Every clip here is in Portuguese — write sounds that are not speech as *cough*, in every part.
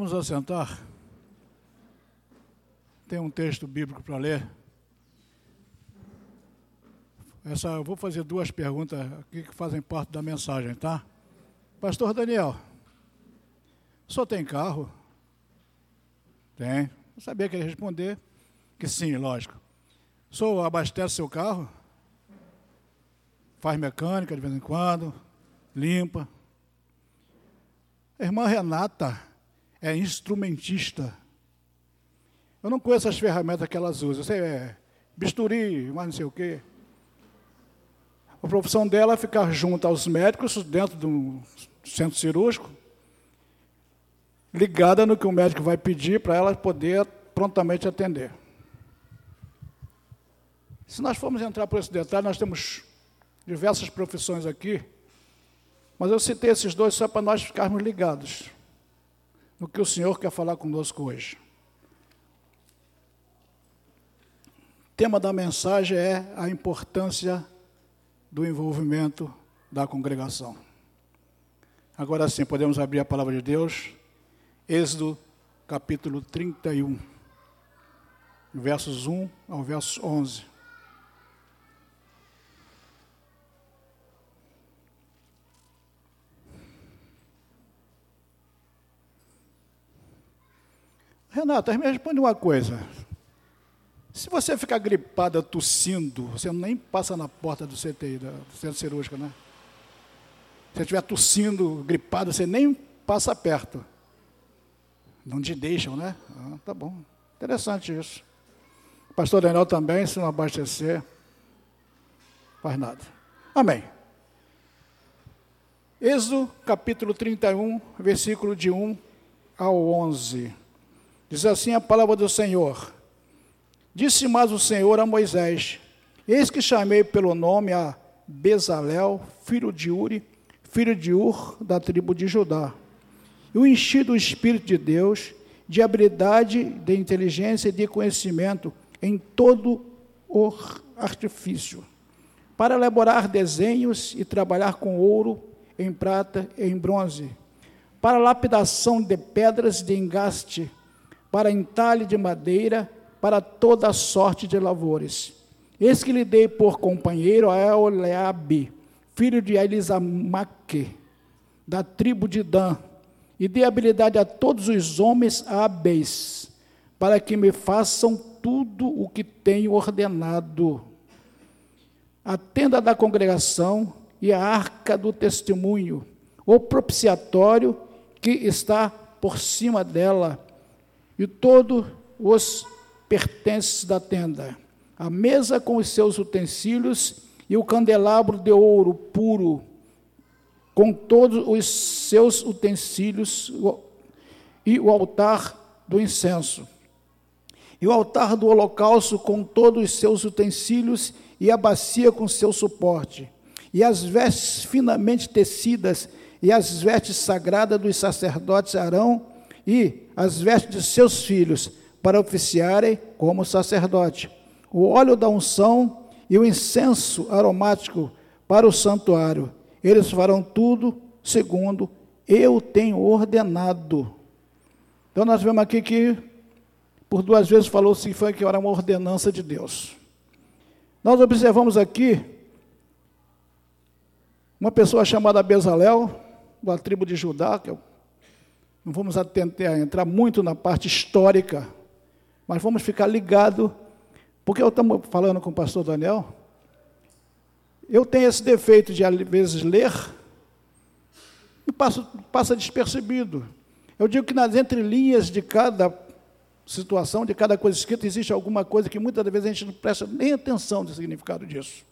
Vamos assentar. Tem um texto bíblico para ler. Essa, eu vou fazer duas perguntas aqui que fazem parte da mensagem, tá? Pastor Daniel, senhor tem carro? Tem. Eu sabia que ele ia responder que sim, lógico. Senhor abastece seu carro? Faz mecânica de vez em quando? Limpa? Irmã Renata é instrumentista. Eu não conheço as ferramentas que elas usam. Você é bisturi, mas não sei o quê. A profissão dela é ficar junto aos médicos dentro do centro cirúrgico, ligada no que o médico vai pedir para ela poder prontamente atender. Se nós formos entrar por esse detalhe, nós temos diversas profissões aqui, mas eu citei esses dois só para nós ficarmos ligados no que o Senhor quer falar conosco hoje. O tema da mensagem é a importância do envolvimento da congregação. Agora sim, podemos abrir a palavra de Deus, Êxodo capítulo 31, versos 1 ao verso 11. Renata, me responde uma coisa. Se você ficar gripada tossindo, você nem passa na porta do CTI, do centro cirúrgico, né? Se você estiver tossindo, gripado, você nem passa perto. Não te deixam, né? Ah, tá bom. Interessante isso. pastor Daniel também, se não abastecer, faz nada. Amém. Êxodo capítulo 31, versículo de 1 ao 11. Diz assim a palavra do Senhor. Disse mais o Senhor a Moisés: Eis que chamei pelo nome a Bezalel, filho de Uri, filho de Ur, da tribo de Judá. E o enchi do Espírito de Deus, de habilidade, de inteligência e de conhecimento em todo o artifício, para elaborar desenhos e trabalhar com ouro, em prata e em bronze, para lapidação de pedras de engaste, para entalhe de madeira, para toda sorte de lavores. Eis que lhe dei por companheiro a Eleabe, filho de Elisamaque, da tribo de Dan, e dei habilidade a todos os homens hábeis, para que me façam tudo o que tenho ordenado. A tenda da congregação e a arca do testemunho, o propiciatório que está por cima dela, e todos os pertences da tenda, a mesa com os seus utensílios e o candelabro de ouro puro, com todos os seus utensílios e o altar do incenso. E o altar do holocausto com todos os seus utensílios e a bacia com seu suporte. E as vestes finamente tecidas e as vestes sagradas dos sacerdotes Arão e as vestes de seus filhos para oficiarem como sacerdote. O óleo da unção e o incenso aromático para o santuário. Eles farão tudo segundo eu tenho ordenado. Então nós vemos aqui que por duas vezes falou-se foi que era uma ordenança de Deus. Nós observamos aqui uma pessoa chamada Bezalel, da tribo de Judá, que é não vamos tentar entrar muito na parte histórica, mas vamos ficar ligado, porque eu estamos falando com o pastor Daniel. Eu tenho esse defeito de, às vezes, ler e passa, passa despercebido. Eu digo que nas entrelinhas de cada situação, de cada coisa escrita, existe alguma coisa que muitas vezes a gente não presta nem atenção do significado disso.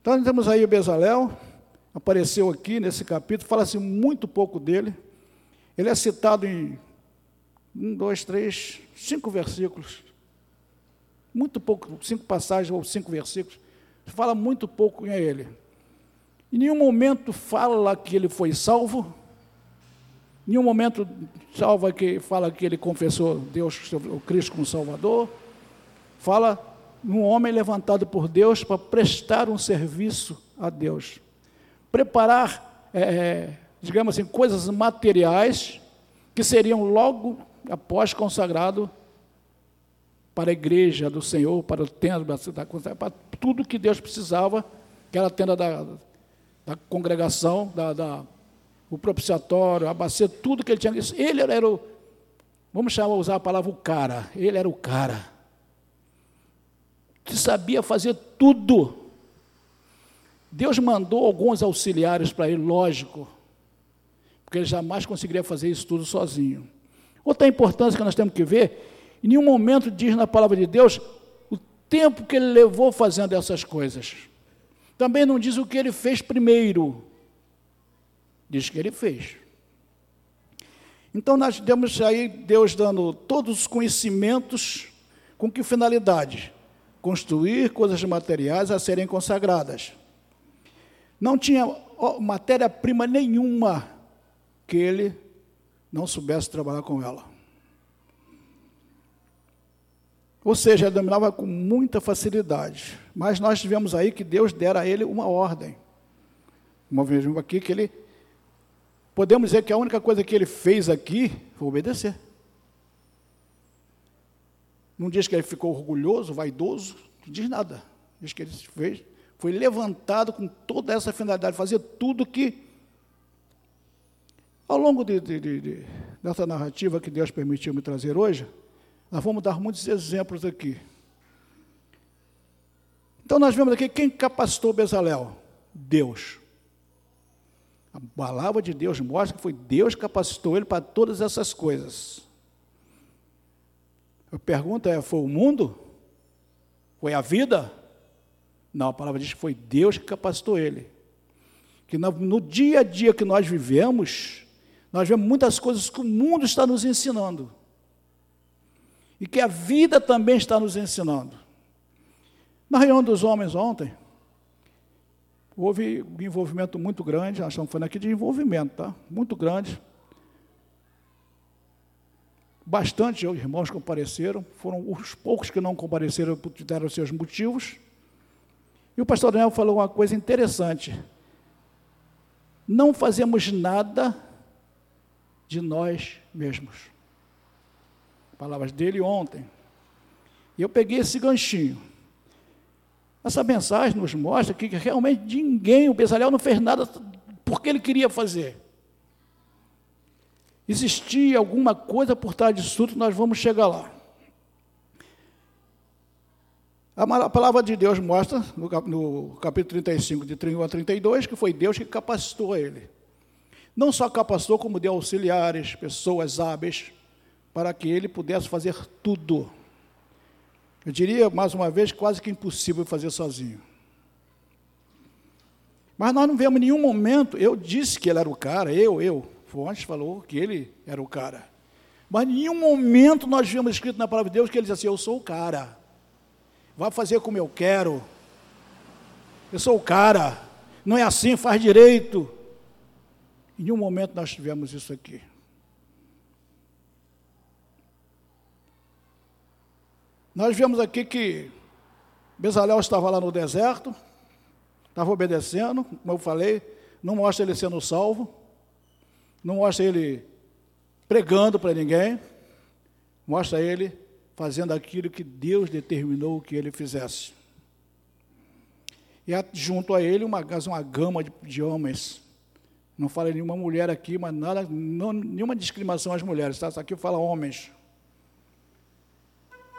Então, nós temos aí o Bezalel, apareceu aqui nesse capítulo, fala-se muito pouco dele. Ele é citado em um, dois, três, cinco versículos. Muito pouco, cinco passagens ou cinco versículos. Fala muito pouco em ele. Em nenhum momento fala que ele foi salvo. Em nenhum momento salva que fala que ele confessou Deus, o Cristo como Salvador. Fala num homem levantado por Deus para prestar um serviço a Deus. Preparar é, digamos assim, coisas materiais que seriam logo após consagrado para a igreja do Senhor, para o templo, para tudo que Deus precisava, que era a tenda da, da congregação, da, da, o propiciatório, a bacia, tudo que ele tinha. Ele era o, vamos chamar, usar a palavra o cara, ele era o cara, que sabia fazer tudo. Deus mandou alguns auxiliares para ele, lógico, porque ele jamais conseguiria fazer isso tudo sozinho. Outra importância que nós temos que ver, em nenhum momento diz na palavra de Deus o tempo que ele levou fazendo essas coisas. Também não diz o que ele fez primeiro. Diz que ele fez. Então nós temos aí Deus dando todos os conhecimentos com que finalidade? Construir coisas materiais a serem consagradas. Não tinha matéria-prima nenhuma que ele não soubesse trabalhar com ela. Ou seja, ele dominava com muita facilidade. Mas nós tivemos aí que Deus dera a ele uma ordem. Uma vez aqui que ele. Podemos dizer que a única coisa que ele fez aqui foi obedecer. Não diz que ele ficou orgulhoso, vaidoso, não diz nada. Diz que ele fez, foi levantado com toda essa finalidade, fazer tudo que ao longo de, de, de, dessa narrativa que Deus permitiu me trazer hoje, nós vamos dar muitos exemplos aqui. Então nós vemos aqui quem capacitou Bezalel? Deus. A palavra de Deus mostra que foi Deus que capacitou ele para todas essas coisas. A pergunta é: foi o mundo? Foi a vida? Não, a palavra diz que foi Deus que capacitou ele. Que no, no dia a dia que nós vivemos, nós vemos muitas coisas que o mundo está nos ensinando. E que a vida também está nos ensinando. Na reunião dos homens ontem, houve um envolvimento muito grande, nós estamos falando aqui de envolvimento, tá? Muito grande. Bastante irmãos compareceram, foram os poucos que não compareceram, deram seus motivos. E o pastor Daniel falou uma coisa interessante. Não fazemos nada de nós mesmos. Palavras dele ontem. E eu peguei esse ganchinho. Essa mensagem nos mostra que realmente ninguém, o Bezalel não fez nada porque ele queria fazer. Existia alguma coisa por trás disso tudo, nós vamos chegar lá. A palavra de Deus mostra, no capítulo 35, de 31 a 32, que foi Deus que capacitou ele. Não só capacitou, como deu auxiliares, pessoas hábeis, para que ele pudesse fazer tudo. Eu diria, mais uma vez, quase que impossível fazer sozinho. Mas nós não vemos em nenhum momento, eu disse que ele era o cara, eu, eu, Fontes falou que ele era o cara. Mas em nenhum momento nós vimos escrito na palavra de Deus que ele disse assim: Eu sou o cara, vai fazer como eu quero, eu sou o cara, não é assim, faz direito. Em nenhum momento nós tivemos isso aqui. Nós vemos aqui que Bezalel estava lá no deserto, estava obedecendo, como eu falei, não mostra ele sendo salvo, não mostra ele pregando para ninguém, mostra ele fazendo aquilo que Deus determinou que ele fizesse. E junto a ele uma, uma gama de, de homens não fala nenhuma mulher aqui, mas nada, não, nenhuma discriminação às mulheres, tá? Isso aqui fala homens.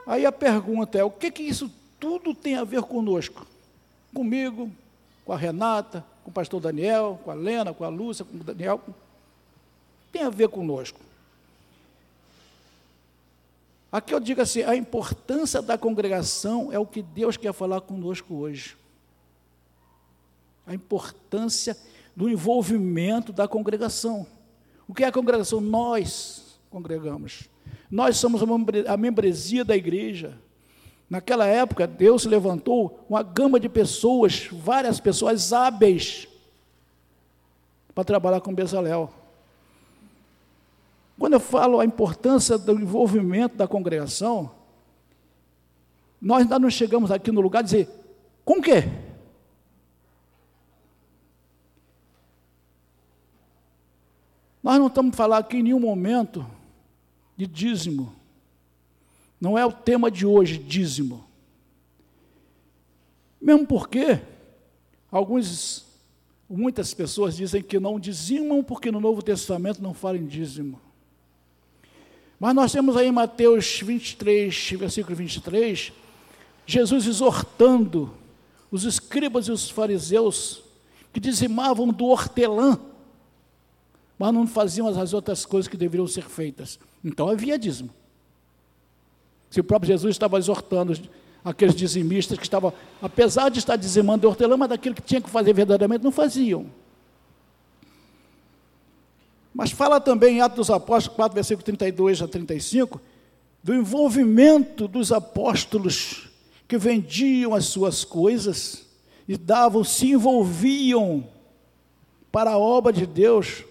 Aí a pergunta é: o que, que isso tudo tem a ver conosco? Comigo, com a Renata, com o pastor Daniel, com a Lena, com a Lúcia, com o Daniel. Tem a ver conosco. Aqui eu digo assim: a importância da congregação é o que Deus quer falar conosco hoje. A importância do envolvimento da congregação. O que é a congregação? Nós congregamos. Nós somos a membresia da igreja. Naquela época, Deus levantou uma gama de pessoas, várias pessoas hábeis, para trabalhar com Bezalel. Quando eu falo a importância do envolvimento da congregação, nós ainda não chegamos aqui no lugar de dizer, com o quê? Nós não estamos falando aqui em nenhum momento de dízimo. Não é o tema de hoje, dízimo. Mesmo porque alguns, muitas pessoas dizem que não dizimam porque no Novo Testamento não fala em dízimo. Mas nós temos aí Mateus 23, versículo 23, Jesus exortando os escribas e os fariseus que dizimavam do hortelã, mas não faziam as outras coisas que deveriam ser feitas. Então havia dízimo. Se o próprio Jesus estava exortando aqueles dizimistas que estavam, apesar de estar dizimando de hortelã, mas daquilo que tinha que fazer verdadeiramente, não faziam. Mas fala também em Atos dos Apóstolos 4, versículo 32 a 35, do envolvimento dos apóstolos que vendiam as suas coisas e davam, se envolviam para a obra de Deus,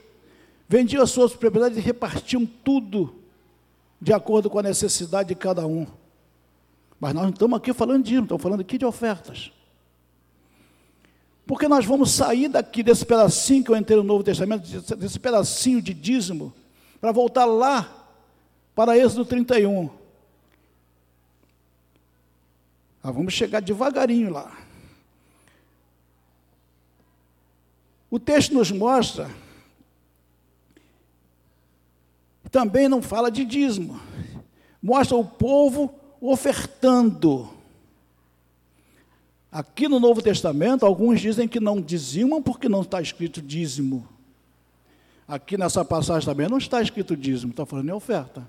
vendiam as suas propriedades e repartiam tudo de acordo com a necessidade de cada um. Mas nós não estamos aqui falando disso, estamos falando aqui de ofertas. Porque nós vamos sair daqui desse pedacinho que eu entrei no Novo Testamento, desse pedacinho de dízimo, para voltar lá para Êxodo 31. Ah, vamos chegar devagarinho lá. O texto nos mostra, também não fala de dízimo, mostra o povo ofertando. Aqui no Novo Testamento, alguns dizem que não dizimam porque não está escrito dízimo. Aqui nessa passagem também não está escrito dízimo, está falando em oferta.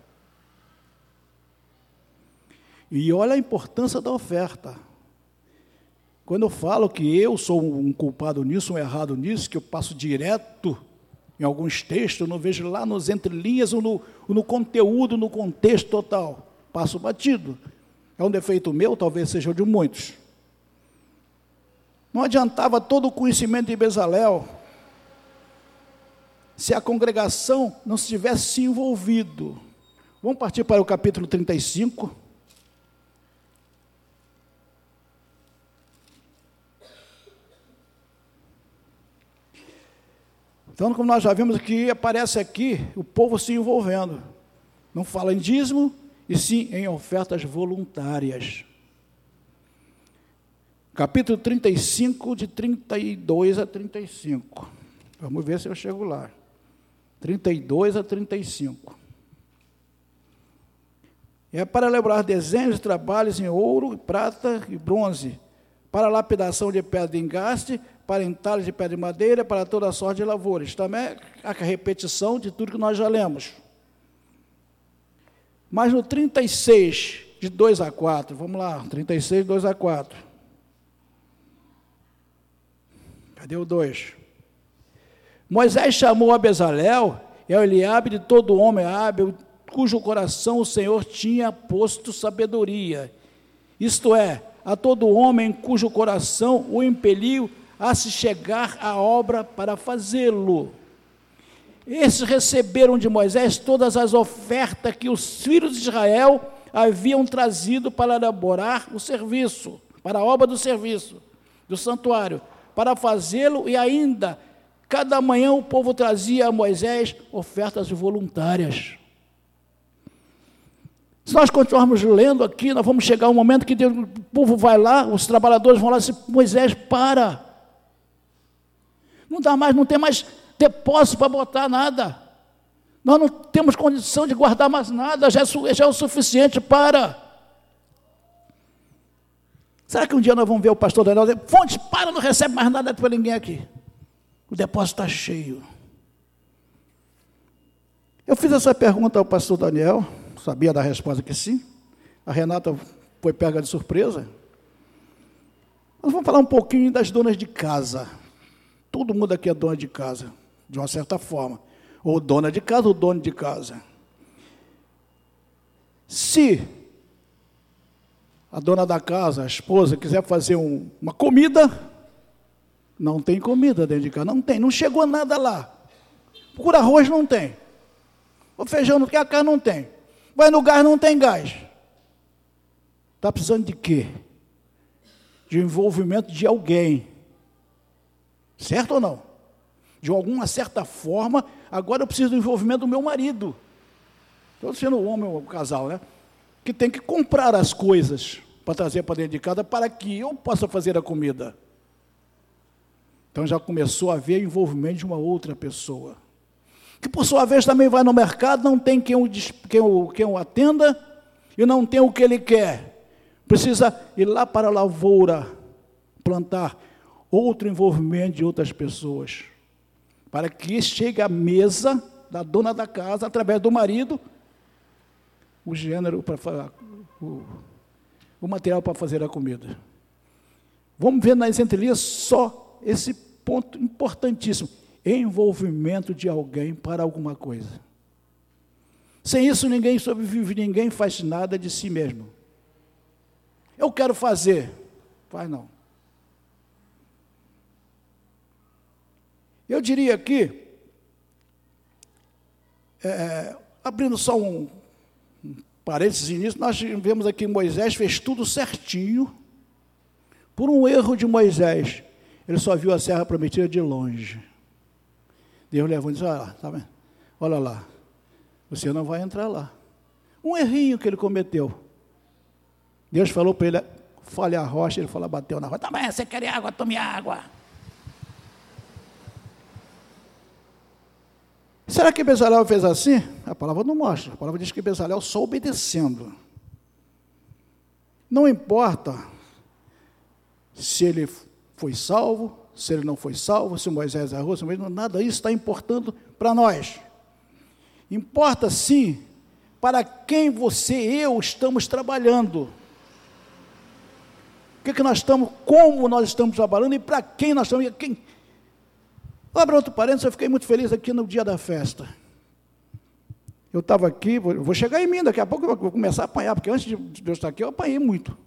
E olha a importância da oferta. Quando eu falo que eu sou um culpado nisso, um errado nisso, que eu passo direto em alguns textos, não vejo lá nos entrelinhas ou no, ou no conteúdo, no contexto total. Passo batido. É um defeito meu, talvez seja de muitos. Não adiantava todo o conhecimento de Bezalel se a congregação não se tivesse se envolvido. Vamos partir para o capítulo 35. Então, como nós já vimos aqui, aparece aqui o povo se envolvendo. Não fala em dízimo, e sim em ofertas voluntárias. Capítulo 35, de 32 a 35. Vamos ver se eu chego lá. 32 a 35. É para lembrar desenhos e trabalhos em ouro, prata e bronze, para lapidação de pedra de engaste, para entalhes de pedra de madeira, para toda sorte de lavouras. Também é a repetição de tudo que nós já lemos. Mas no 36, de 2 a 4, vamos lá, 36, 2 a 4. Cadê o 2? Moisés chamou a Bezalel e a Eliabe de todo homem hábil, cujo coração o Senhor tinha posto sabedoria. Isto é, a todo homem cujo coração o impeliu a se chegar à obra para fazê-lo. Esses receberam de Moisés todas as ofertas que os filhos de Israel haviam trazido para elaborar o serviço, para a obra do serviço, do santuário, para fazê-lo e ainda cada manhã o povo trazia a Moisés ofertas voluntárias. Se nós continuarmos lendo aqui, nós vamos chegar a um momento que Deus, o povo vai lá, os trabalhadores vão lá e dizem, Moisés, para. Não dá mais, não tem mais depósito para botar nada. Nós não temos condição de guardar mais nada, já é, já é o suficiente para. Será que um dia nós vamos ver o pastor Daniel dizer, fonte, para, não recebe mais nada para ninguém aqui. O depósito está cheio. Eu fiz essa pergunta ao pastor Daniel, sabia da resposta que sim. A Renata foi pega de surpresa. Nós vamos falar um pouquinho das donas de casa. Todo mundo aqui é dona de casa, de uma certa forma. Ou dona de casa ou dono de casa. Se a dona da casa, a esposa, quiser fazer um, uma comida, não tem comida dentro de casa. Não tem, não chegou nada lá. Procura arroz, não tem. O feijão não tem, a carne não tem. Vai no gás, não tem gás. Está precisando de quê? De envolvimento de alguém Certo ou não? De alguma certa forma, agora eu preciso do envolvimento do meu marido. Estou sendo o homem o casal, né? Que tem que comprar as coisas para trazer para dentro de casa para que eu possa fazer a comida. Então já começou a haver envolvimento de uma outra pessoa. Que por sua vez também vai no mercado, não tem quem o, quem o, quem o atenda e não tem o que ele quer. Precisa ir lá para a lavoura, plantar outro envolvimento de outras pessoas. Para que chegue à mesa da dona da casa, através do marido, o gênero para o, o material para fazer a comida. Vamos ver nas entrelinhas só esse ponto importantíssimo: envolvimento de alguém para alguma coisa. Sem isso, ninguém sobrevive, ninguém faz nada de si mesmo. Eu quero fazer, faz não. Eu diria aqui, é, abrindo só um, parênteses nisso, nós vemos aqui Moisés fez tudo certinho. Por um erro de Moisés, ele só viu a serra prometida de longe. Deus levou e disse: Olha lá, tá? Olha lá, você não vai entrar lá. Um errinho que ele cometeu. Deus falou para ele: fale a rocha, ele falou, bateu na rocha. Tá bem, você quer água? Tome água. Será que Bezalel fez assim? A palavra não mostra. A palavra diz que Bezalel só obedecendo. Não importa se ele foi salvo, se ele não foi salvo, se Moisés errou, se Moisés, nada disso está importando para nós. Importa sim para quem você e eu estamos trabalhando. O que, que nós estamos, como nós estamos trabalhando e para quem nós estamos. Quem, Abra outro parênteses, eu fiquei muito feliz aqui no dia da festa. Eu estava aqui, vou, chegar em mim, daqui a pouco eu vou começar a apanhar, porque antes de eu estar aqui, eu apanhei muito.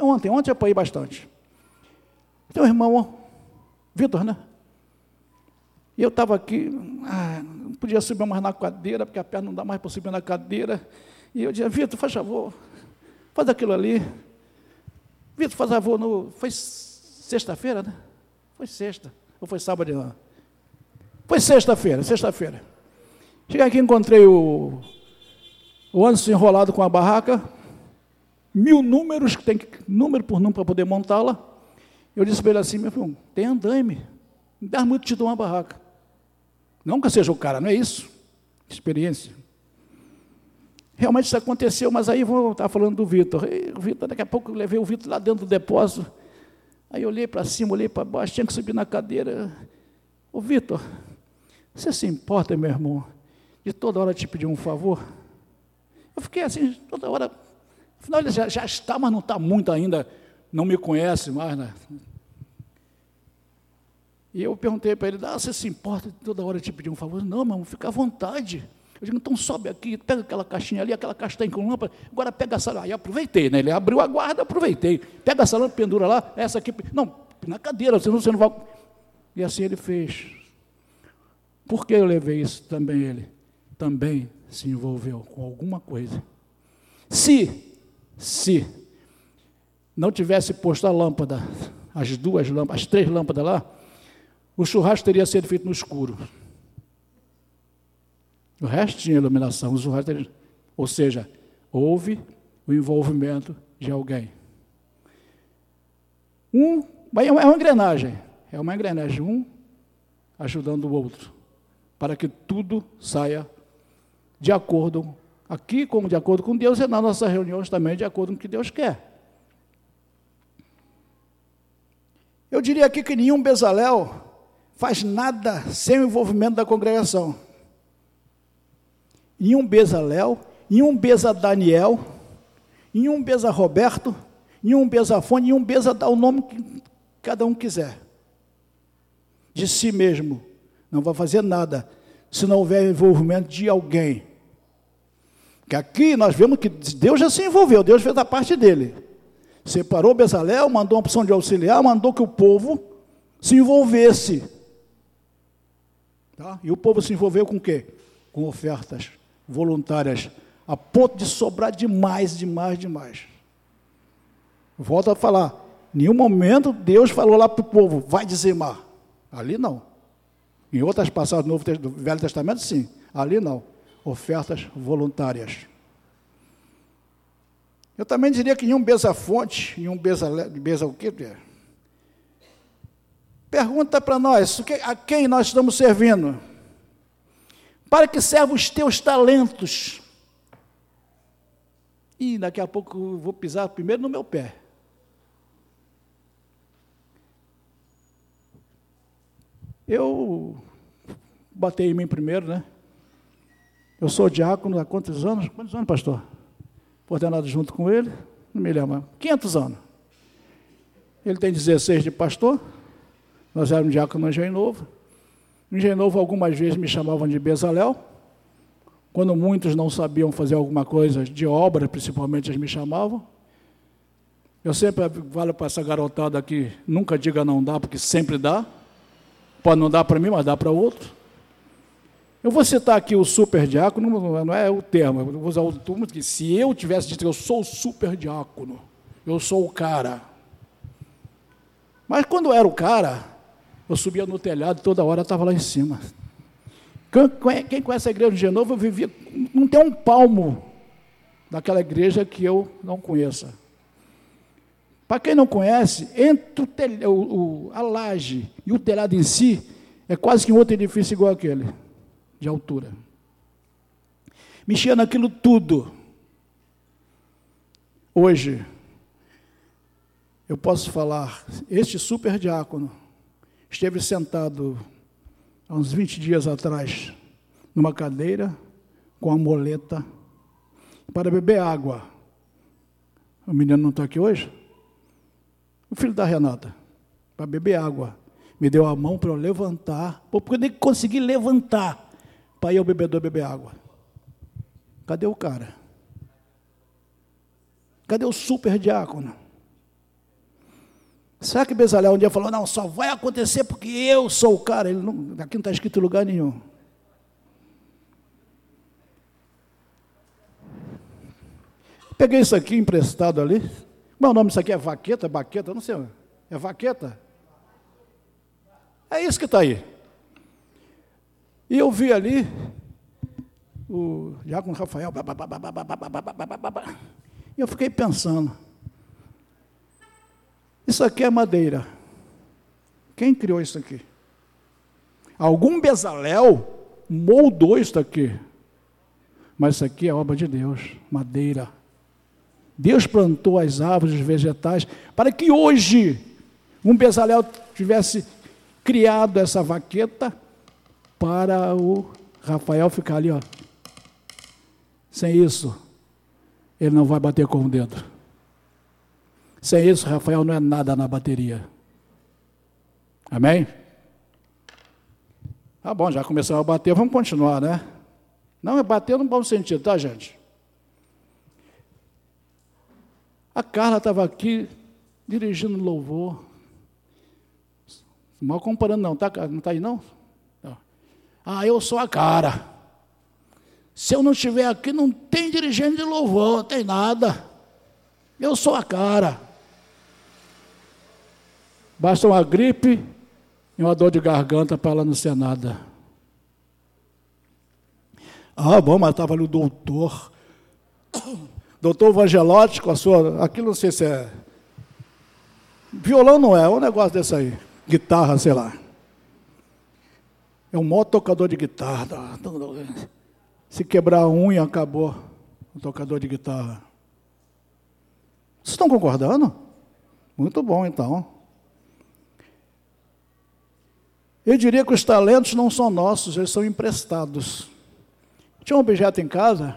Ontem, ontem eu apanhei bastante. Tem um irmão, Vitor, né? E eu estava aqui, ah, não podia subir mais na cadeira, porque a perna não dá mais para subir na cadeira. E eu dizia, Vitor, faz favor, faz aquilo ali. Vitor, faz favor, no, foi sexta-feira, né? Foi sexta. Ou foi sábado não? Foi sexta-feira, sexta-feira. Cheguei aqui, encontrei o, o Anderson enrolado com a barraca, mil números, que tem que, número por número para poder montá-la. Eu disse para ele assim, meu filho, tem andaime, não dá muito te dar uma barraca. Não que seja o cara, não é isso? Experiência. Realmente isso aconteceu, mas aí vou estar falando do Vitor. O Vitor, daqui a pouco eu levei o Vitor lá dentro do depósito. Aí eu olhei para cima, olhei para baixo, tinha que subir na cadeira. Ô Vitor, você se importa, meu irmão, de toda hora te pedir um favor? Eu fiquei assim, toda hora. Afinal, ele já, já está, mas não está muito ainda, não me conhece mais, né? E eu perguntei para ele, ah, você se importa de toda hora te pedir um favor? Não, irmão, fica à vontade. Eu digo, então sobe aqui, pega aquela caixinha ali, aquela está com lâmpada, agora pega essa. Aí aproveitei, né? Ele abriu a guarda, aproveitei. Pega essa lâmpada, pendura lá, essa aqui. Não, na cadeira, senão você não vai. E assim ele fez. Por que eu levei isso também ele? Também se envolveu com alguma coisa. Se, se não tivesse posto a lâmpada, as duas lâmpadas, as três lâmpadas lá, o churrasco teria sido feito no escuro. O resto tinha iluminação, os ou seja, houve o envolvimento de alguém. Um, é uma engrenagem, é uma engrenagem, um ajudando o outro, para que tudo saia de acordo, aqui como de acordo com Deus, e nas nossas reuniões também de acordo com o que Deus quer. Eu diria aqui que nenhum Bezalel faz nada sem o envolvimento da congregação em um Bezalel, em um Beza Daniel, em um Beza Roberto, em um Beza Fone, em um Beza dá o nome que cada um quiser. De si mesmo. Não vai fazer nada se não houver envolvimento de alguém. Que aqui nós vemos que Deus já se envolveu, Deus fez a parte dele. Separou Bezalel, mandou uma opção de auxiliar, mandou que o povo se envolvesse. Tá? E o povo se envolveu com o quê? Com ofertas voluntárias, a ponto de sobrar demais, demais, demais. Volto a falar, nenhum momento Deus falou lá para o povo, vai dizimar. Ali não. Em outras passagens do, Novo, do Velho Testamento, sim. Ali não. Ofertas voluntárias. Eu também diria que em um besa-fonte, em um besa, besa o quê? Pergunta para nós, a quem nós estamos servindo? Para que servem os teus talentos? E daqui a pouco eu vou pisar primeiro no meu pé. Eu botei em mim primeiro, né? Eu sou diácono há quantos anos? Quantos anos, pastor? Ordenado junto com ele, não me lembro, 500 anos. Ele tem 16 de pastor, nós éramos diácono no Engenho Novo. No Engenho Novo, algumas vezes me chamavam de Bezalel. Quando muitos não sabiam fazer alguma coisa de obra, principalmente, eles me chamavam. Eu sempre falo para essa garotada aqui, nunca diga não dá, porque sempre dá. Pode não dar para mim, mas dá para outro. Eu vou citar aqui o super diácono, não é o termo, eu vou usar o termo que se eu tivesse dito que eu sou o super diácono, eu sou o cara. Mas quando eu era o cara, eu subia no telhado toda hora estava lá em cima. Quem conhece a igreja de Genovo, eu vivia, não tem um palmo daquela igreja que eu não conheça. Para quem não conhece, entre o telha, o, a laje e o telhado em si, é quase que um outro edifício igual aquele, de altura. Mexia naquilo tudo. Hoje, eu posso falar, este super diácono esteve sentado há uns 20 dias atrás numa cadeira com a moleta para beber água. O menino não está aqui hoje? o filho da Renata, para beber água. Me deu a mão para eu levantar, porque eu nem consegui levantar para ir ao bebedor beber água. Cadê o cara? Cadê o super diácono? Será que Bezalel um dia falou, não, só vai acontecer porque eu sou o cara? Ele não, aqui não está escrito lugar nenhum. Peguei isso aqui emprestado ali, meu nome isso aqui é vaqueta, baqueta, não sei. É vaqueta? É isso que está aí. E eu vi ali o Diácono Rafael. E eu fiquei pensando. Isso aqui é madeira. Quem criou isso aqui? Algum Bezalel moldou isso aqui. Mas isso aqui é obra de Deus, madeira. Deus plantou as árvores, os vegetais, para que hoje um Bezalel tivesse criado essa vaqueta para o Rafael ficar ali, ó. Sem isso, ele não vai bater com o dedo. Sem isso, Rafael não é nada na bateria. Amém? Tá bom, já começou a bater, vamos continuar, né? Não é bater no bom sentido, tá, gente? A Carla estava aqui dirigindo louvor. Mal comparando, não, tá, não está aí não? Ah, eu sou a cara. Se eu não estiver aqui, não tem dirigente de louvor, não tem nada. Eu sou a cara. Basta uma gripe e uma dor de garganta para ela não ser nada. Ah, bom, mas estava ali o doutor doutor Vangelotti com a sua. Aquilo não sei se é. Violão não é, é um negócio desse aí. Guitarra, sei lá. É um maior tocador de guitarra. Se quebrar a unha, acabou o tocador de guitarra. Vocês estão concordando? Muito bom, então. Eu diria que os talentos não são nossos, eles são emprestados. Tinha um objeto em casa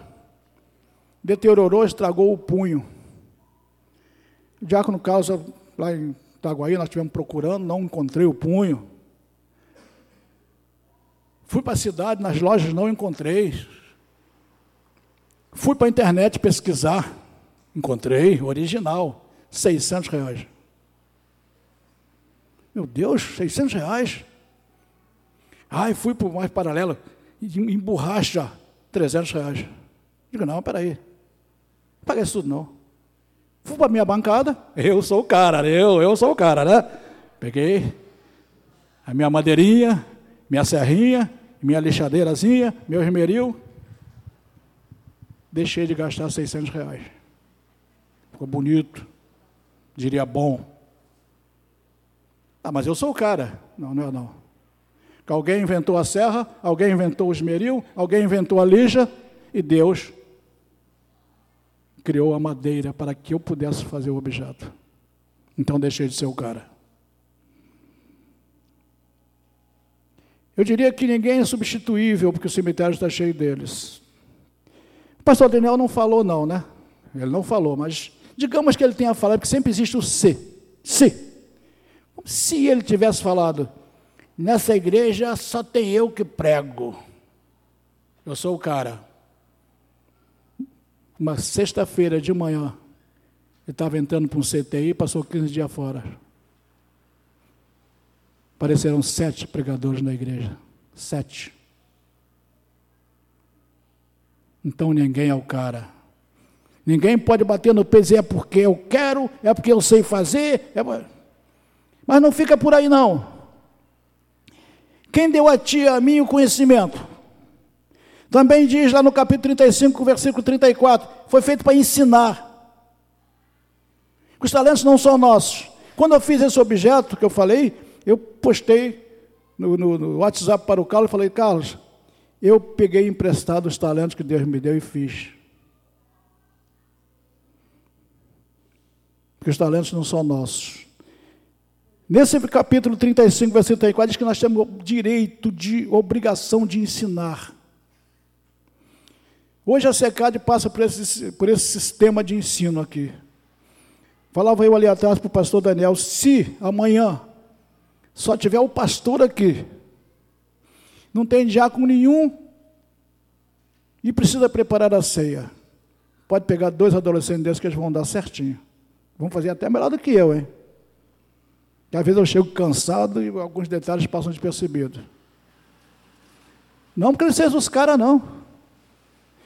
deteriorou, estragou o punho. O diácono Causa, lá em Itaguaí, nós estivemos procurando, não encontrei o punho. Fui para a cidade, nas lojas não encontrei. Fui para a internet pesquisar, encontrei, original, 600 reais. Meu Deus, 600 reais? Ai, fui o mais paralelo, em borracha, 300 reais. Digo, não, peraí paguei isso tudo não. Fui para minha bancada, eu sou o cara, eu, eu sou o cara, né? Peguei a minha madeirinha minha serrinha, minha lixadeirazinha, meu esmeril. Deixei de gastar 600 reais. Ficou bonito, diria bom. Ah, mas eu sou o cara. Não, não é não. Alguém inventou a serra, alguém inventou o esmeril, alguém inventou a lixa e Deus criou a madeira para que eu pudesse fazer o objeto. Então deixei de ser o cara. Eu diria que ninguém é substituível, porque o cemitério está cheio deles. O pastor Daniel não falou, não, né? Ele não falou, mas digamos que ele tenha falado, porque sempre existe o se. Se. Se ele tivesse falado, nessa igreja só tem eu que prego. Eu sou o cara. Uma sexta-feira de manhã, ele estava entrando para um CTI e passou 15 dias fora. Apareceram sete pregadores na igreja. Sete. Então ninguém é o cara. Ninguém pode bater no peso, é porque eu quero, é porque eu sei fazer. É... Mas não fica por aí, não. Quem deu a ti a mim o conhecimento? Também diz lá no capítulo 35, versículo 34, foi feito para ensinar. Os talentos não são nossos. Quando eu fiz esse objeto que eu falei, eu postei no, no, no WhatsApp para o Carlos e falei, Carlos, eu peguei emprestado os talentos que Deus me deu e fiz. Porque os talentos não são nossos. Nesse capítulo 35, versículo 34, diz que nós temos direito de obrigação de ensinar. Hoje a SECAD passa por esse, por esse sistema de ensino aqui. Falava eu ali atrás para o pastor Daniel, se amanhã só tiver o pastor aqui, não tem diácono nenhum e precisa preparar a ceia. Pode pegar dois adolescentes desses que eles vão dar certinho. Vão fazer até melhor do que eu, hein? Que às vezes eu chego cansado e alguns detalhes passam despercebidos. Não porque eles sejam os caras, não.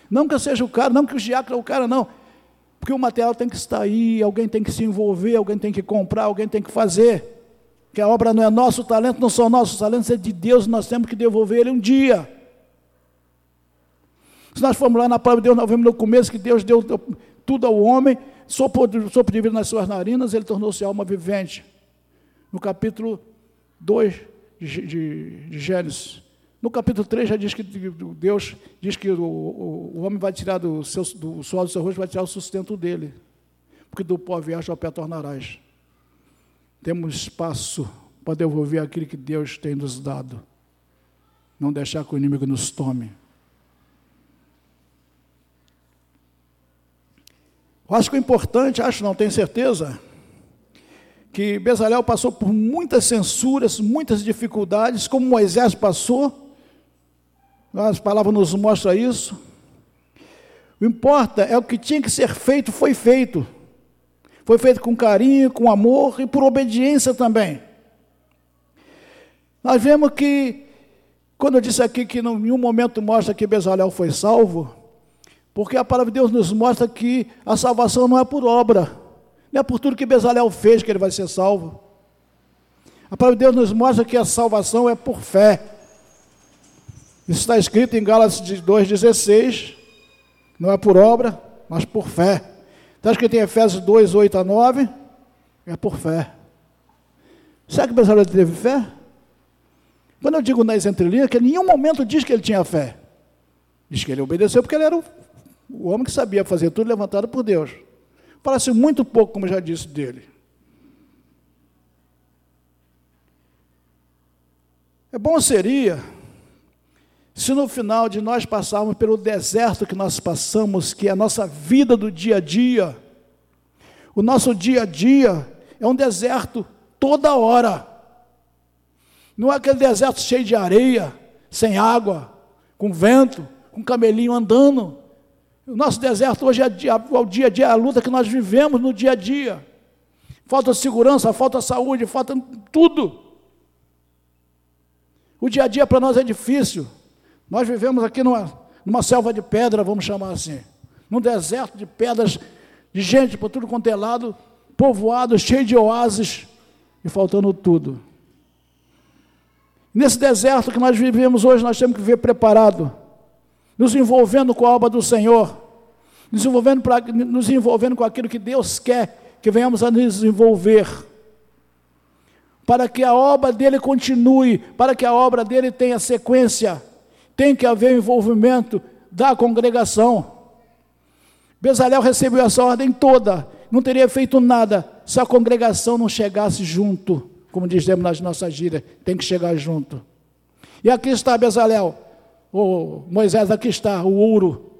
Não que eu seja o cara, não que o diácono é o cara, não. Porque o material tem que estar aí, alguém tem que se envolver, alguém tem que comprar, alguém tem que fazer que a obra não é nosso, o talento não são nossos, o talento é de Deus, nós temos que devolver ele um dia. Se nós formos lá na palavra de Deus, nós vemos no começo que Deus deu tudo ao homem, sopro, sopro de vida nas suas narinas, ele tornou-se alma vivente. No capítulo 2 de, de, de Gênesis. No capítulo 3 já diz que Deus diz que o, o, o homem vai tirar do, seu, do suor do seu rosto, vai tirar o sustento dele. Porque do pó viaja ao pé tornarás temos espaço para devolver aquilo que Deus tem nos dado. Não deixar que o inimigo nos tome. Eu acho que o importante, acho não, tenho certeza, que Bezalel passou por muitas censuras, muitas dificuldades, como Moisés passou. As palavras nos mostram isso. O importa é o que tinha que ser feito, foi feito. Foi feito com carinho, com amor e por obediência também. Nós vemos que, quando eu disse aqui que em nenhum momento mostra que Bezalel foi salvo, porque a palavra de Deus nos mostra que a salvação não é por obra, não é por tudo que Bezalel fez que ele vai ser salvo. A palavra de Deus nos mostra que a salvação é por fé. Isso está escrito em Gálatas 2,16. Não é por obra, mas por fé. Está escrito em Efésios 2, 8 a 9. É por fé. Será que Bezalel teve fé? Quando eu digo nas entrelinhas, que em nenhum momento diz que ele tinha fé. Diz que ele obedeceu porque ele era o, o homem que sabia fazer tudo levantado por Deus. Fala-se muito pouco, como já disse, dele. É bom seria se no final de nós passarmos pelo deserto que nós passamos, que é a nossa vida do dia a dia, o nosso dia a dia é um deserto toda hora. Não é aquele deserto cheio de areia, sem água, com vento, com camelinho andando. O nosso deserto hoje é, é o dia a dia, é a luta que nós vivemos no dia a dia. Falta segurança, falta saúde, falta tudo. O dia a dia para nós é difícil. Nós vivemos aqui numa, numa selva de pedra, vamos chamar assim, num deserto de pedras, de gente por tudo quanto é lado, povoado, cheio de oásis e faltando tudo. Nesse deserto que nós vivemos hoje, nós temos que viver preparado, nos envolvendo com a obra do Senhor, nos envolvendo, pra, nos envolvendo com aquilo que Deus quer que venhamos a nos envolver, para que a obra dele continue, para que a obra dele tenha sequência, tem que haver envolvimento da congregação. Bezalel recebeu essa ordem toda, não teria feito nada se a congregação não chegasse junto como dizemos nas nossas gírias, tem que chegar junto. E aqui está Bezalel, o Moisés, aqui está o ouro,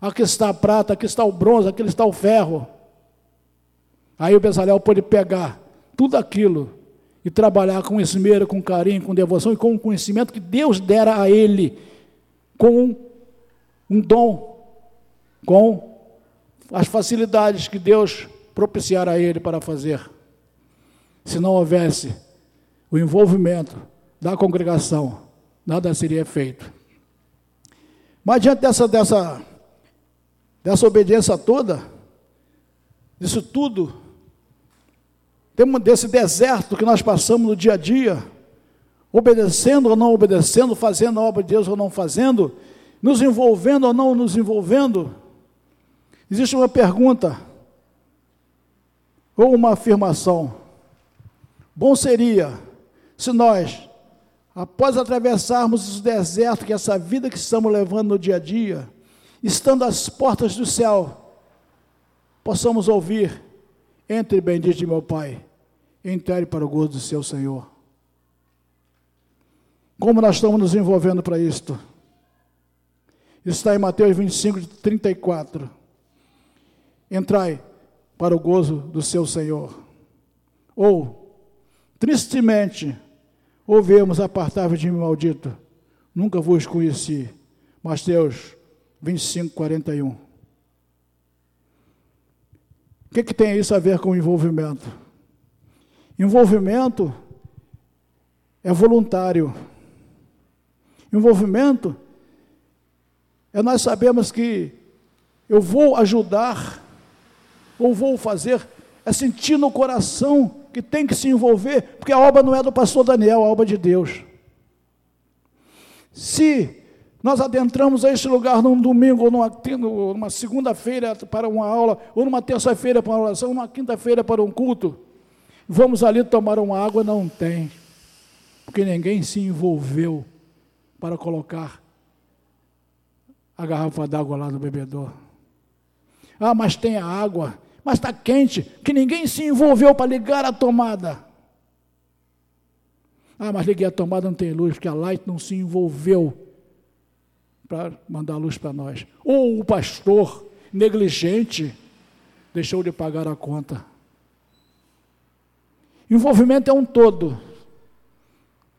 aqui está a prata, aqui está o bronze, aqui está o ferro. Aí o Bezalel pôde pegar tudo aquilo e trabalhar com esmero, com carinho, com devoção e com o conhecimento que Deus dera a ele, com um dom, com as facilidades que Deus propiciara a ele para fazer se não houvesse o envolvimento da congregação, nada seria feito. Mas diante dessa, dessa, dessa obediência toda, disso tudo, desse deserto que nós passamos no dia a dia, obedecendo ou não obedecendo, fazendo a obra de Deus ou não fazendo, nos envolvendo ou não nos envolvendo, existe uma pergunta ou uma afirmação. Bom seria se nós, após atravessarmos o deserto, que é essa vida que estamos levando no dia a dia, estando às portas do céu, possamos ouvir: Entre, bendito meu Pai, entre para o gozo do seu Senhor. Como nós estamos nos envolvendo para isto? Está em Mateus 25, 34. Entrai para o gozo do seu Senhor. Ou, Tristemente, ouvemos apartar-vos de mim, maldito. Nunca vos conheci. Mateus 25, 41. O que, que tem isso a ver com envolvimento? Envolvimento é voluntário. Envolvimento é nós sabemos que eu vou ajudar, ou vou fazer, é sentir no coração que tem que se envolver, porque a obra não é do pastor Daniel, é a obra de Deus. Se nós adentramos a este lugar num domingo, ou numa, numa segunda-feira para uma aula, ou numa terça-feira para uma oração, ou numa quinta-feira para um culto, vamos ali tomar uma água, não tem, porque ninguém se envolveu para colocar a garrafa d'água lá no bebedor. Ah, mas tem a água mas está quente, que ninguém se envolveu para ligar a tomada. Ah, mas liguei a tomada, não tem luz, porque a Light não se envolveu para mandar luz para nós. Ou o pastor, negligente, deixou de pagar a conta. Envolvimento é um todo.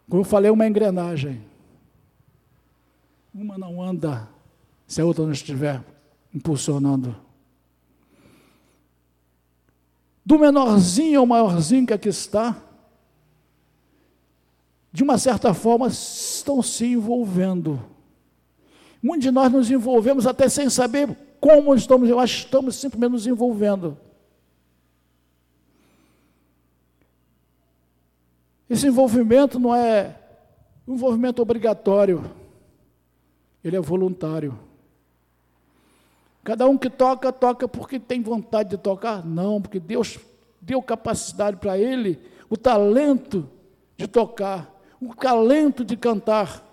Como eu falei, uma engrenagem. Uma não anda se a outra não estiver impulsionando. Do menorzinho ao maiorzinho que aqui está, de uma certa forma estão se envolvendo. Muitos de nós nos envolvemos até sem saber como estamos, eu acho que estamos simplesmente nos envolvendo. Esse envolvimento não é um envolvimento obrigatório, ele é voluntário. Cada um que toca, toca porque tem vontade de tocar? Não, porque Deus deu capacidade para ele, o talento de tocar, o talento de cantar.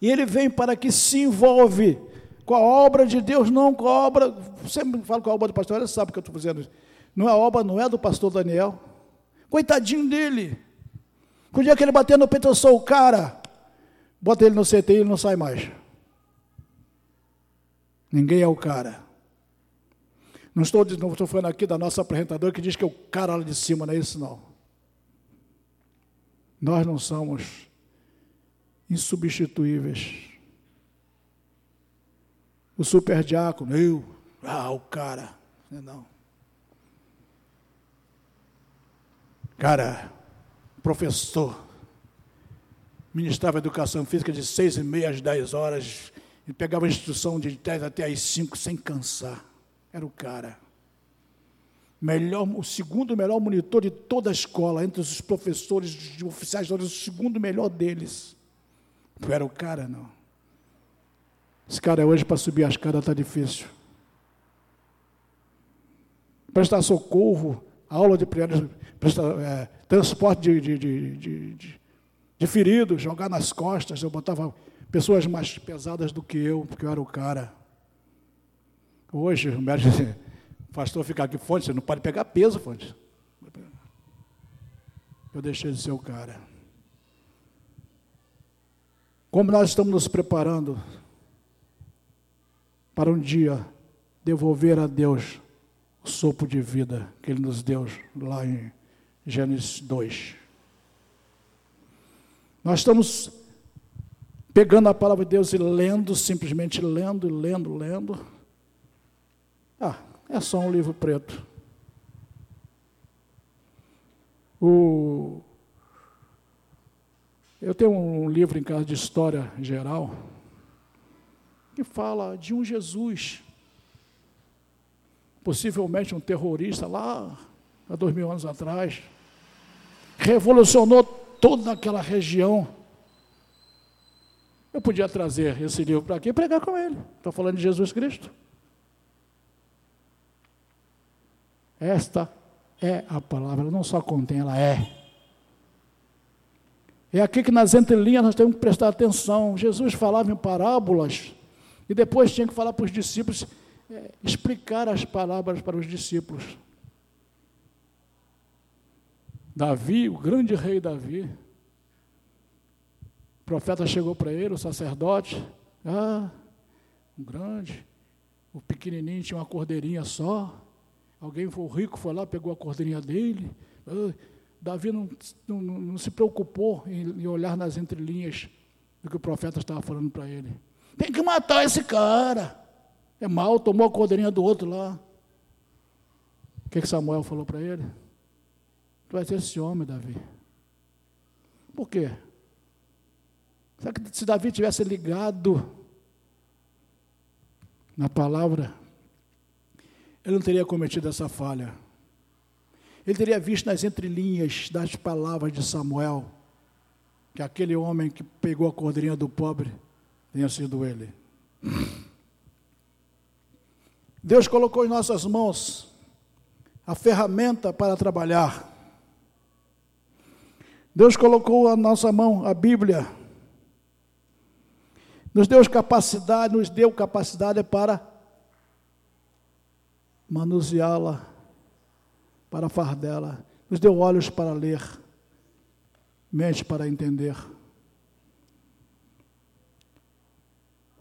E ele vem para que se envolve com a obra de Deus, não com a obra. Sempre falo com a obra do pastor, ele sabe o que eu estou fazendo. Não é a obra, não é do pastor Daniel. Coitadinho dele. O dia que ele bater no peito, eu sou o cara. Bota ele no CT e ele não sai mais. Ninguém é o cara. Não estou, não estou falando aqui da nossa apresentadora que diz que é o cara lá de cima, não é isso não. Nós não somos insubstituíveis. O superdiácono, eu, ah, o cara, não. Cara, professor, ministrava educação física de seis e meia às dez horas, ele pegava a instrução de 10 até as 5 sem cansar. Era o cara. melhor, o segundo melhor monitor de toda a escola, entre os professores, os oficiais, o segundo melhor deles. Não era o cara, não. Esse cara hoje para subir a escada está difícil. Prestar socorro, aula de prestar, é, transporte de, de, de, de, de feridos, jogar nas costas. Eu botava pessoas mais pesadas do que eu, porque eu era o cara. Hoje, o médico disse, pastor fica aqui, fonte, você não pode pegar peso, fonte. Eu deixei de ser o cara. Como nós estamos nos preparando para um dia devolver a Deus o sopro de vida que Ele nos deu lá em Gênesis 2. Nós estamos pegando a palavra de Deus e lendo, simplesmente lendo, lendo, lendo. Ah, é só um livro preto. O... Eu tenho um livro em casa de história geral que fala de um Jesus, possivelmente um terrorista lá há dois mil anos atrás, revolucionou toda aquela região. Eu podia trazer esse livro para aqui e pregar com ele. Estou falando de Jesus Cristo. Esta é a palavra, não só contém, ela é. É aqui que nas entrelinhas nós temos que prestar atenção. Jesus falava em parábolas e depois tinha que falar para os discípulos, é, explicar as palavras para os discípulos. Davi, o grande rei Davi, o profeta chegou para ele, o sacerdote, ah, um grande, o pequenininho tinha uma cordeirinha só, alguém foi rico, foi lá, pegou a cordeirinha dele, ah, Davi não, não, não, se preocupou em, em olhar nas entrelinhas do que o profeta estava falando para ele. Tem que matar esse cara. É mal, tomou a cordeirinha do outro lá. O que, que Samuel falou para ele? Tu vai ser esse homem, Davi. Por quê? Será que se Davi tivesse ligado na palavra, ele não teria cometido essa falha. Ele teria visto nas entrelinhas das palavras de Samuel que aquele homem que pegou a cordeirinha do pobre tenha sido ele. Deus colocou em nossas mãos a ferramenta para trabalhar. Deus colocou a nossa mão a Bíblia. Nos deu capacidade, nos deu capacidade para manuseá-la, para fardela. Nos deu olhos para ler, mente para entender.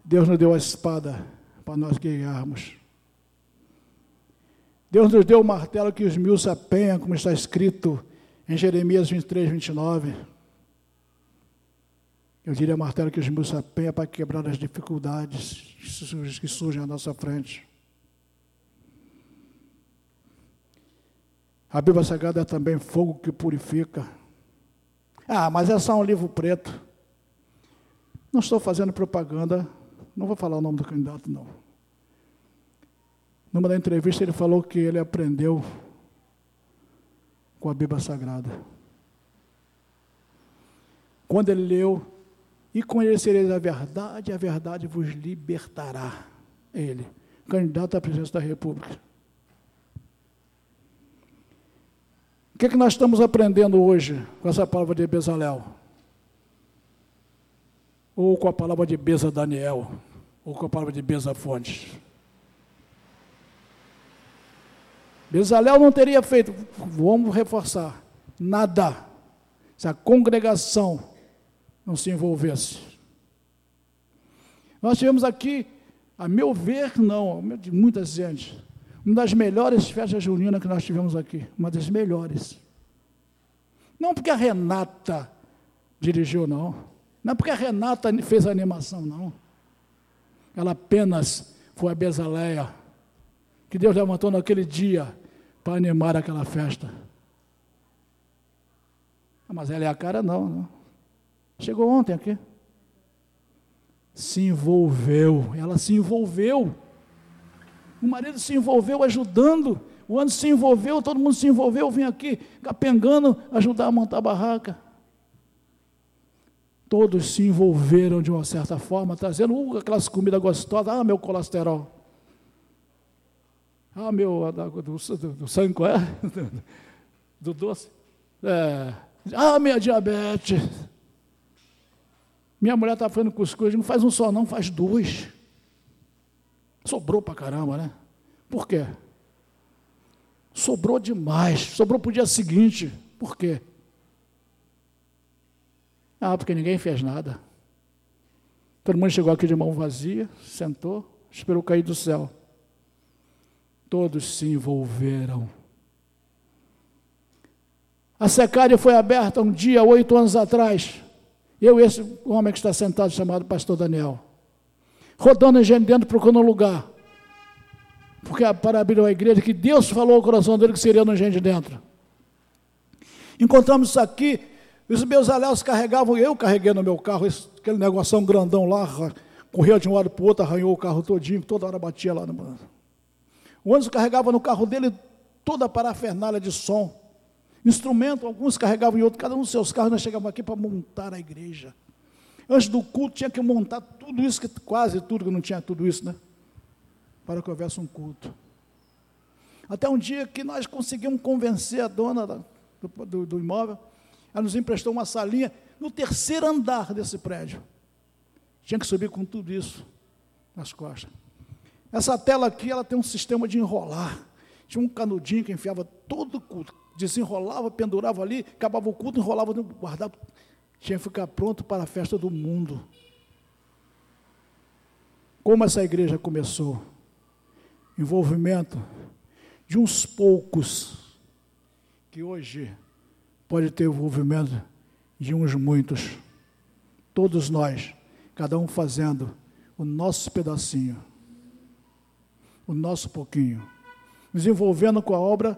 Deus nos deu a espada para nós guiarmos. Deus nos deu o martelo que os mil se apenham, como está escrito em Jeremias 23, 29. Eu diria martelo que os mil se apenham para quebrar as dificuldades que surgem à nossa frente. A Bíblia Sagrada é também fogo que purifica. Ah, mas é só um livro preto. Não estou fazendo propaganda não vou falar o nome do candidato, não. Numa da entrevista, ele falou que ele aprendeu com a Bíblia Sagrada. Quando ele leu, e conhecereis a verdade, a verdade vos libertará. Ele, candidato à presidência da República. O que, é que nós estamos aprendendo hoje com essa palavra de Bezalel? ou com a palavra de Beza Daniel, ou com a palavra de Beza Fontes. Bezalel não teria feito, vamos reforçar, nada, se a congregação não se envolvesse. Nós tivemos aqui, a meu ver, não, de muita gente, uma das melhores festas juninas que nós tivemos aqui, uma das melhores. Não porque a Renata dirigiu, não. Não é porque a Renata fez a animação, não. Ela apenas foi a Bezaleia, que Deus levantou naquele dia para animar aquela festa. Ah, mas ela é a cara, não, não. Chegou ontem aqui. Se envolveu, ela se envolveu. O marido se envolveu ajudando O ano se envolveu, todo mundo se envolveu, vim aqui capengando, ajudar a montar a barraca. Todos se envolveram de uma certa forma, trazendo uh, aquelas comidas gostosas. Ah, meu colesterol. Ah, meu, do, do, do sangue, é? *laughs* Do doce. É. Ah, minha diabetes. Minha mulher está fazendo cuscuz, não faz um só não, faz dois. Sobrou para caramba, né? Por quê? Sobrou demais, sobrou para o dia seguinte. Por quê? Ah, porque ninguém fez nada. Todo mundo chegou aqui de mão vazia, sentou, esperou cair do céu. Todos se envolveram. A secária foi aberta um dia, oito anos atrás. Eu esse homem que está sentado, chamado Pastor Daniel. Rodando dentro, procurando um lugar. Porque para abrir a igreja, que Deus falou ao coração dele que seria no gente dentro. Encontramos isso aqui, os meus alhaus carregavam, eu carreguei no meu carro, esse, aquele negócio grandão lá, corria de um lado para o outro, arranhou o carro todinho, toda hora batia lá. No... O ônibus carregava no carro dele toda a parafernália de som. Instrumento, alguns carregavam em outro, cada um dos seus carros, nós chegávamos aqui para montar a igreja. Antes do culto tinha que montar tudo isso, que quase tudo, que não tinha tudo isso, né? Para que houvesse um culto. Até um dia que nós conseguimos convencer a dona do, do, do imóvel, ela nos emprestou uma salinha no terceiro andar desse prédio. Tinha que subir com tudo isso nas costas. Essa tela aqui, ela tem um sistema de enrolar. Tinha um canudinho que enfiava todo o culto desenrolava, pendurava ali, acabava o culto, enrolava, guardava. Tinha que ficar pronto para a festa do mundo. Como essa igreja começou? Envolvimento de uns poucos, que hoje pode ter envolvimento de uns muitos. Todos nós, cada um fazendo o nosso pedacinho, o nosso pouquinho, nos envolvendo com a obra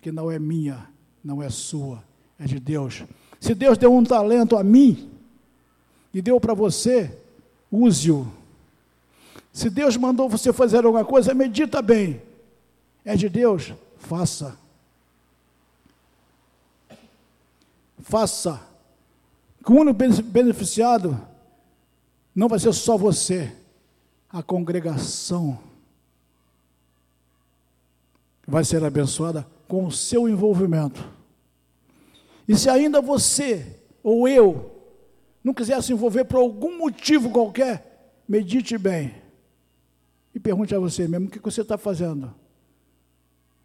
que não é minha, não é sua, é de Deus. Se Deus deu um talento a mim e deu para você, use-o. Se Deus mandou você fazer alguma coisa, medita bem. É de Deus, faça. Faça. O único beneficiado não vai ser só você, a congregação vai ser abençoada com o seu envolvimento. E se ainda você ou eu não quiser se envolver por algum motivo qualquer, medite bem e pergunte a você mesmo o que você está fazendo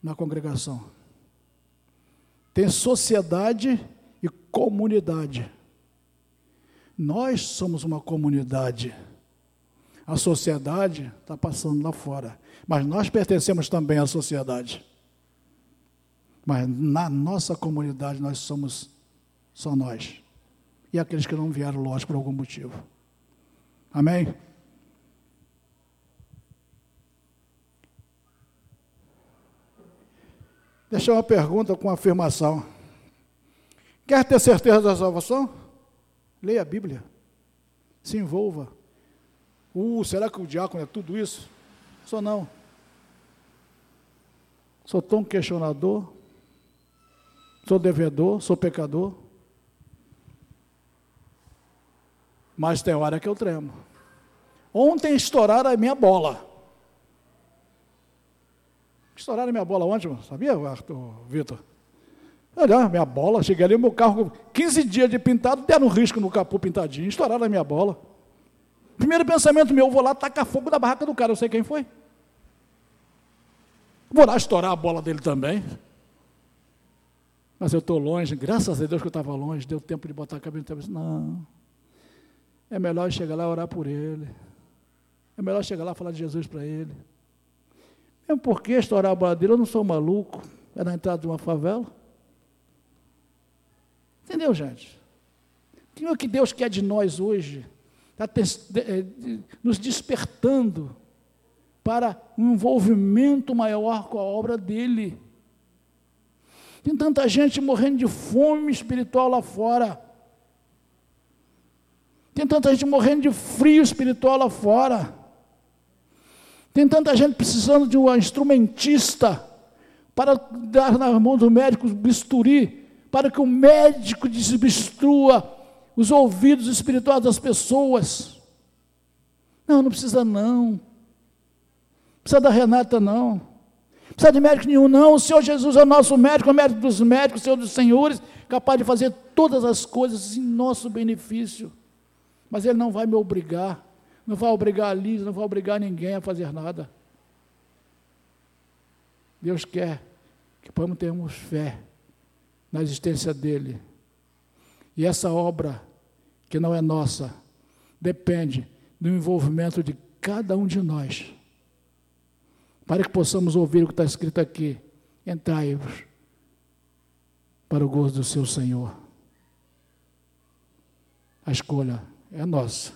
na congregação. Tem sociedade e comunidade. Nós somos uma comunidade. A sociedade está passando lá fora. Mas nós pertencemos também à sociedade. Mas na nossa comunidade nós somos só nós. E aqueles que não vieram, lógico, por algum motivo. Amém? Deixa uma pergunta com afirmação. Quer ter certeza da salvação? Leia a Bíblia. Se envolva. Uh, será que o diácono é tudo isso? Sou não. Sou tão questionador, sou devedor, sou pecador. Mas tem hora que eu tremo. Ontem estouraram a minha bola. Estouraram a minha bola ontem, sabia, Arthur, Vitor? Olha, minha bola, cheguei ali, meu carro, 15 dias de pintado, deram um risco no capô pintadinho, estouraram a minha bola. Primeiro pensamento meu, vou lá tacar fogo da barraca do cara, eu sei quem foi. Vou lá estourar a bola dele também. Mas eu estou longe, graças a Deus que eu estava longe, deu tempo de botar a cabeça no Não. É melhor chegar lá e orar por ele. É melhor chegar lá e falar de Jesus para ele. Mesmo porque estourar a bola dele, eu não sou maluco. É na entrada de uma favela. Entendeu, gente? O que Deus quer de nós hoje? Está eh, nos despertando para um envolvimento maior com a obra dele. Tem tanta gente morrendo de fome espiritual lá fora. Tem tanta gente morrendo de frio espiritual lá fora. Tem tanta gente precisando de um instrumentista para dar nas mãos do médico bisturi, para que o médico desbistua os ouvidos espirituais das pessoas. Não, não precisa não. Precisa da Renata não. Precisa de médico nenhum não. O Senhor Jesus é o nosso médico, é o médico dos médicos, Senhor dos senhores, capaz de fazer todas as coisas em nosso benefício. Mas Ele não vai me obrigar, não vai obrigar a Liz, não vai obrigar ninguém a fazer nada. Deus quer que tenhamos fé na existência dEle. E essa obra, que não é nossa, depende do envolvimento de cada um de nós. Para que possamos ouvir o que está escrito aqui. Entrai-vos para o gozo do seu Senhor. A escolha é nossa.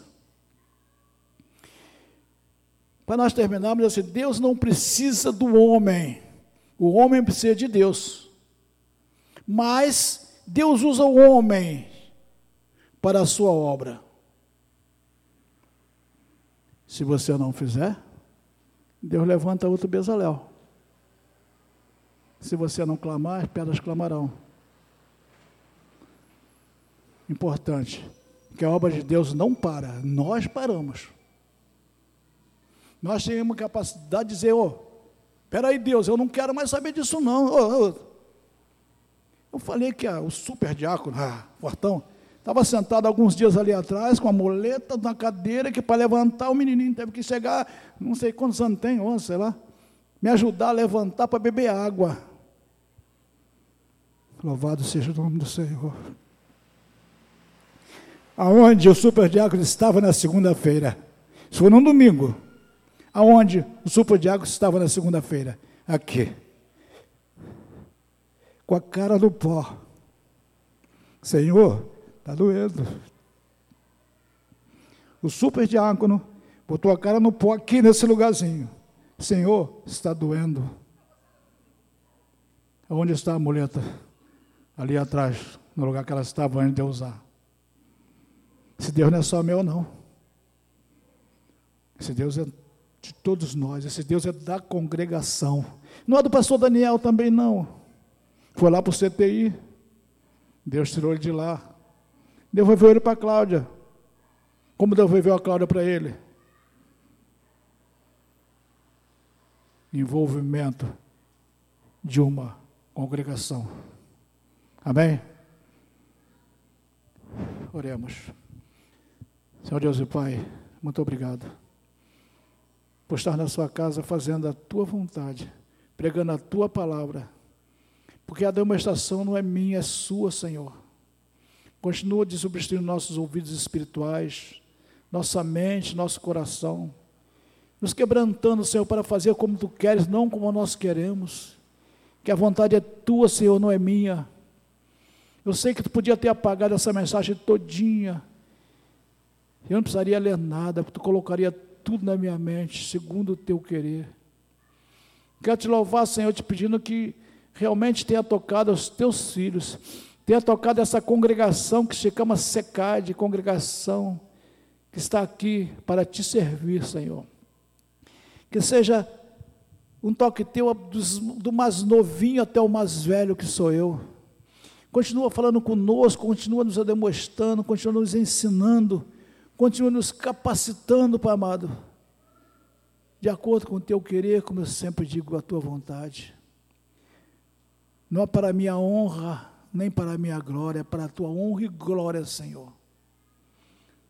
Para nós terminarmos assim, Deus não precisa do homem. O homem precisa de Deus. Mas Deus usa o homem para a sua obra. Se você não fizer, Deus levanta outro Bezalel. Se você não clamar, as pedras clamarão. Importante, que a obra de Deus não para, nós paramos. Nós temos capacidade de dizer, ô, oh, peraí Deus, eu não quero mais saber disso não. Oh, oh. Eu falei que ah, o super diácono, ah, Fortão, Estava sentado alguns dias ali atrás, com a muleta na cadeira, que para levantar o menininho teve que chegar, não sei quantos anos tem, 11, sei lá, me ajudar a levantar para beber água. Louvado seja o nome do Senhor. Aonde o superdiácono estava na segunda-feira? Isso foi num domingo. Aonde o superdiácono estava na segunda-feira? Aqui. Com a cara no pó. Senhor, Está doendo. O super diácono botou a cara no pó aqui nesse lugarzinho. Senhor, está doendo. Onde está a muleta? Ali atrás, no lugar que ela estava antes de usar. Esse Deus não é só meu, não. Esse Deus é de todos nós. Esse Deus é da congregação. Não é do pastor Daniel também, não. Foi lá para o CTI. Deus tirou ele de lá. Devolveu ele para a Cláudia. Como devolveu a Cláudia para ele? Envolvimento de uma congregação. Amém? Oremos. Senhor Deus e Pai, muito obrigado por estar na sua casa fazendo a tua vontade, pregando a tua palavra. Porque a demonstração não é minha, é sua, Senhor. Continua desobstruindo nossos ouvidos espirituais, nossa mente, nosso coração. Nos quebrantando, Senhor, para fazer como tu queres, não como nós queremos. Que a vontade é tua, Senhor, não é minha. Eu sei que tu podia ter apagado essa mensagem todinha. Eu não precisaria ler nada, tu colocaria tudo na minha mente, segundo o teu querer. Quero te louvar, Senhor, te pedindo que realmente tenha tocado aos teus filhos tenha tocado essa congregação que se chama SECAD, congregação que está aqui para te servir, Senhor. Que seja um toque teu do mais novinho até o mais velho que sou eu. Continua falando conosco, continua nos demonstrando, continua nos ensinando, continua nos capacitando, Pai amado, de acordo com o teu querer, como eu sempre digo, a tua vontade. Não é para minha honra, nem para a minha glória, é para a tua honra e glória, Senhor.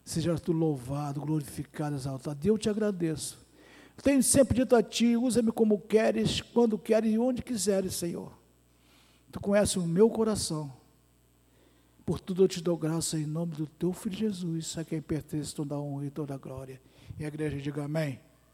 Seja tu louvado, glorificado, exaltado. Eu te agradeço. Tenho sempre dito a ti: usa-me como queres, quando queres e onde quiseres, Senhor. Tu conheces o meu coração. Por tudo eu te dou graça em nome do teu filho Jesus, a quem pertence toda a honra e toda a glória. E a igreja diga amém.